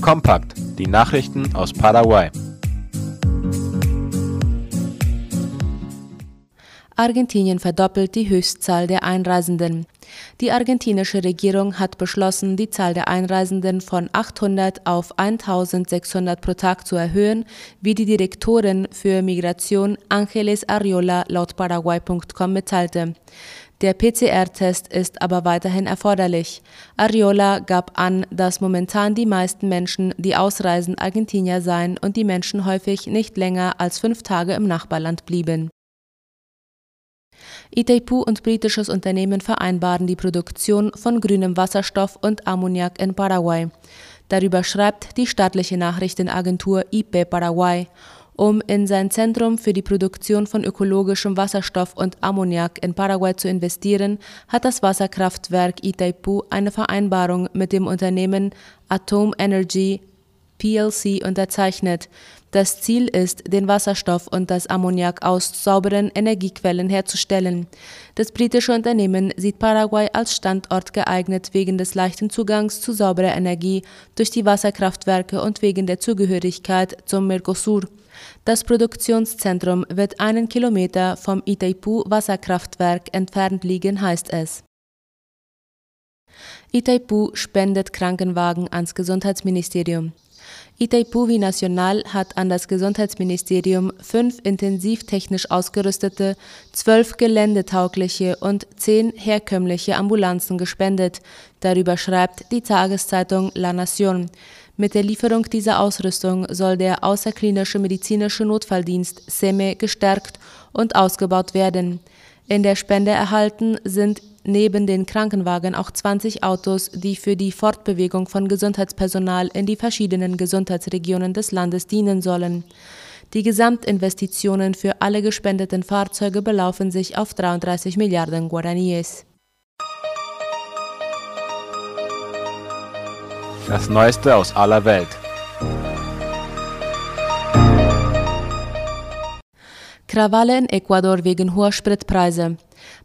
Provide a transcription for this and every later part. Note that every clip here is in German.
Kompakt, die Nachrichten aus Paraguay. Argentinien verdoppelt die Höchstzahl der Einreisenden. Die argentinische Regierung hat beschlossen, die Zahl der Einreisenden von 800 auf 1600 pro Tag zu erhöhen, wie die Direktorin für Migration Angeles Ariola laut Paraguay.com mitteilte. Der PCR-Test ist aber weiterhin erforderlich. Ariola gab an, dass momentan die meisten Menschen, die ausreisen, Argentinier seien und die Menschen häufig nicht länger als fünf Tage im Nachbarland blieben. Itaipu und britisches Unternehmen vereinbaren die Produktion von grünem Wasserstoff und Ammoniak in Paraguay. Darüber schreibt die staatliche Nachrichtenagentur IP Paraguay um in sein Zentrum für die Produktion von ökologischem Wasserstoff und Ammoniak in Paraguay zu investieren, hat das Wasserkraftwerk Itaipu eine Vereinbarung mit dem Unternehmen Atom Energy PLC unterzeichnet. Das Ziel ist, den Wasserstoff und das Ammoniak aus sauberen Energiequellen herzustellen. Das britische Unternehmen sieht Paraguay als Standort geeignet wegen des leichten Zugangs zu sauberer Energie durch die Wasserkraftwerke und wegen der Zugehörigkeit zum Mercosur. Das Produktionszentrum wird einen Kilometer vom Itaipu Wasserkraftwerk entfernt liegen, heißt es. Itaipu spendet Krankenwagen ans Gesundheitsministerium. Itaipu National hat an das Gesundheitsministerium fünf intensivtechnisch ausgerüstete, zwölf geländetaugliche und zehn herkömmliche Ambulanzen gespendet. Darüber schreibt die Tageszeitung La Nación. Mit der Lieferung dieser Ausrüstung soll der außerklinische medizinische Notfalldienst SEME gestärkt und ausgebaut werden. In der Spende erhalten sind neben den Krankenwagen auch 20 Autos, die für die Fortbewegung von Gesundheitspersonal in die verschiedenen Gesundheitsregionen des Landes dienen sollen. Die Gesamtinvestitionen für alle gespendeten Fahrzeuge belaufen sich auf 33 Milliarden Guaraníes. Das Neueste aus aller Welt. Krawalle in Ecuador wegen hoher Spritpreise.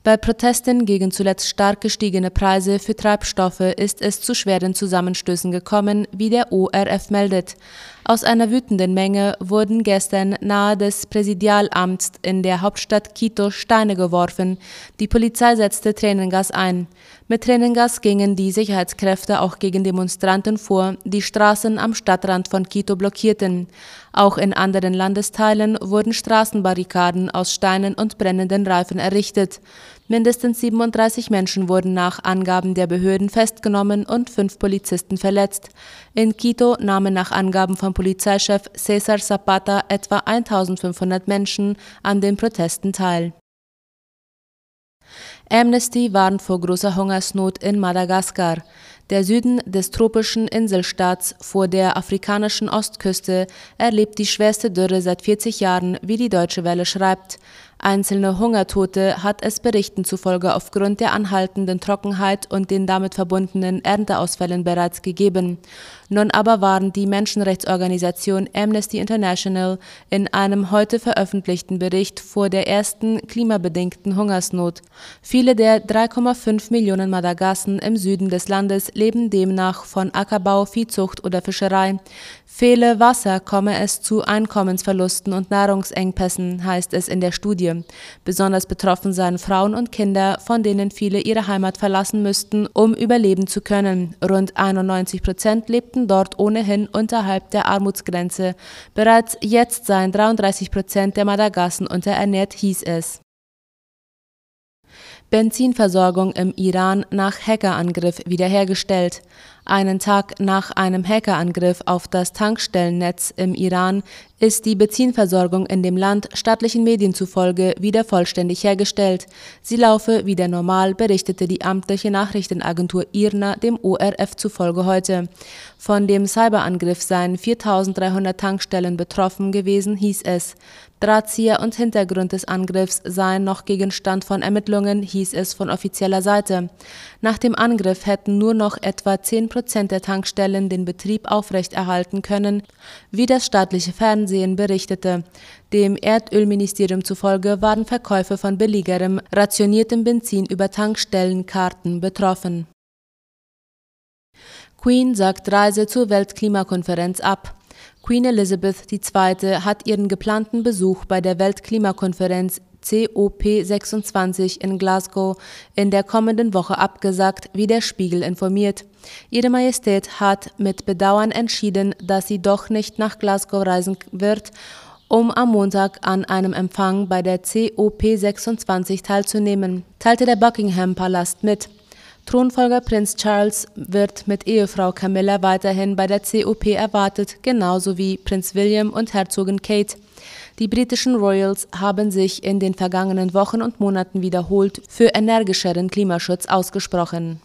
Bei Protesten gegen zuletzt stark gestiegene Preise für Treibstoffe ist es zu schweren Zusammenstößen gekommen, wie der ORF meldet. Aus einer wütenden Menge wurden gestern nahe des Präsidialamts in der Hauptstadt Quito Steine geworfen. Die Polizei setzte Tränengas ein. Mit Tränengas gingen die Sicherheitskräfte auch gegen Demonstranten vor, die Straßen am Stadtrand von Quito blockierten. Auch in anderen Landesteilen wurden Straßenbarrikaden aus Steinen und brennenden Reifen errichtet. Mindestens 37 Menschen wurden nach Angaben der Behörden festgenommen und fünf Polizisten verletzt. In Quito nahmen nach Angaben von Polizeichef Cesar Zapata etwa 1500 Menschen an den Protesten teil. Amnesty warnt vor großer Hungersnot in Madagaskar. Der Süden des tropischen Inselstaats vor der afrikanischen Ostküste erlebt die schwerste Dürre seit 40 Jahren, wie die Deutsche Welle schreibt. Einzelne Hungertote hat es Berichten zufolge aufgrund der anhaltenden Trockenheit und den damit verbundenen Ernteausfällen bereits gegeben. Nun aber waren die Menschenrechtsorganisation Amnesty International in einem heute veröffentlichten Bericht vor der ersten klimabedingten Hungersnot. Viele der 3,5 Millionen Madagassen im Süden des Landes leben demnach von Ackerbau, Viehzucht oder Fischerei. Fehle Wasser komme es zu Einkommensverlusten und Nahrungsengpässen, heißt es in der Studie. Besonders betroffen seien Frauen und Kinder, von denen viele ihre Heimat verlassen müssten, um überleben zu können. Rund 91 Prozent lebten dort ohnehin unterhalb der Armutsgrenze. Bereits jetzt seien 33 Prozent der Madagassen unterernährt, hieß es. Benzinversorgung im Iran nach Hackerangriff wiederhergestellt. Einen Tag nach einem Hackerangriff auf das Tankstellennetz im Iran ist die Benzinversorgung in dem Land staatlichen Medien zufolge wieder vollständig hergestellt. Sie laufe wieder normal, berichtete die amtliche Nachrichtenagentur IRNA dem ORF zufolge heute. Von dem Cyberangriff seien 4300 Tankstellen betroffen gewesen, hieß es. Drahtzieher und Hintergrund des Angriffs seien noch Gegenstand von Ermittlungen, hieß es von offizieller Seite. Nach dem Angriff hätten nur noch etwa 10 Prozent der Tankstellen den Betrieb aufrechterhalten können, wie das staatliche Fernsehen berichtete. Dem Erdölministerium zufolge waren Verkäufe von billigerem, rationiertem Benzin über Tankstellenkarten betroffen. Queen sagt Reise zur Weltklimakonferenz ab. Queen Elizabeth II. hat ihren geplanten Besuch bei der Weltklimakonferenz COP26 in Glasgow in der kommenden Woche abgesagt, wie der Spiegel informiert. Ihre Majestät hat mit Bedauern entschieden, dass sie doch nicht nach Glasgow reisen wird, um am Montag an einem Empfang bei der COP26 teilzunehmen, teilte der Buckingham Palast mit. Thronfolger Prinz Charles wird mit Ehefrau Camilla weiterhin bei der COP erwartet, genauso wie Prinz William und Herzogin Kate. Die britischen Royals haben sich in den vergangenen Wochen und Monaten wiederholt für energischeren Klimaschutz ausgesprochen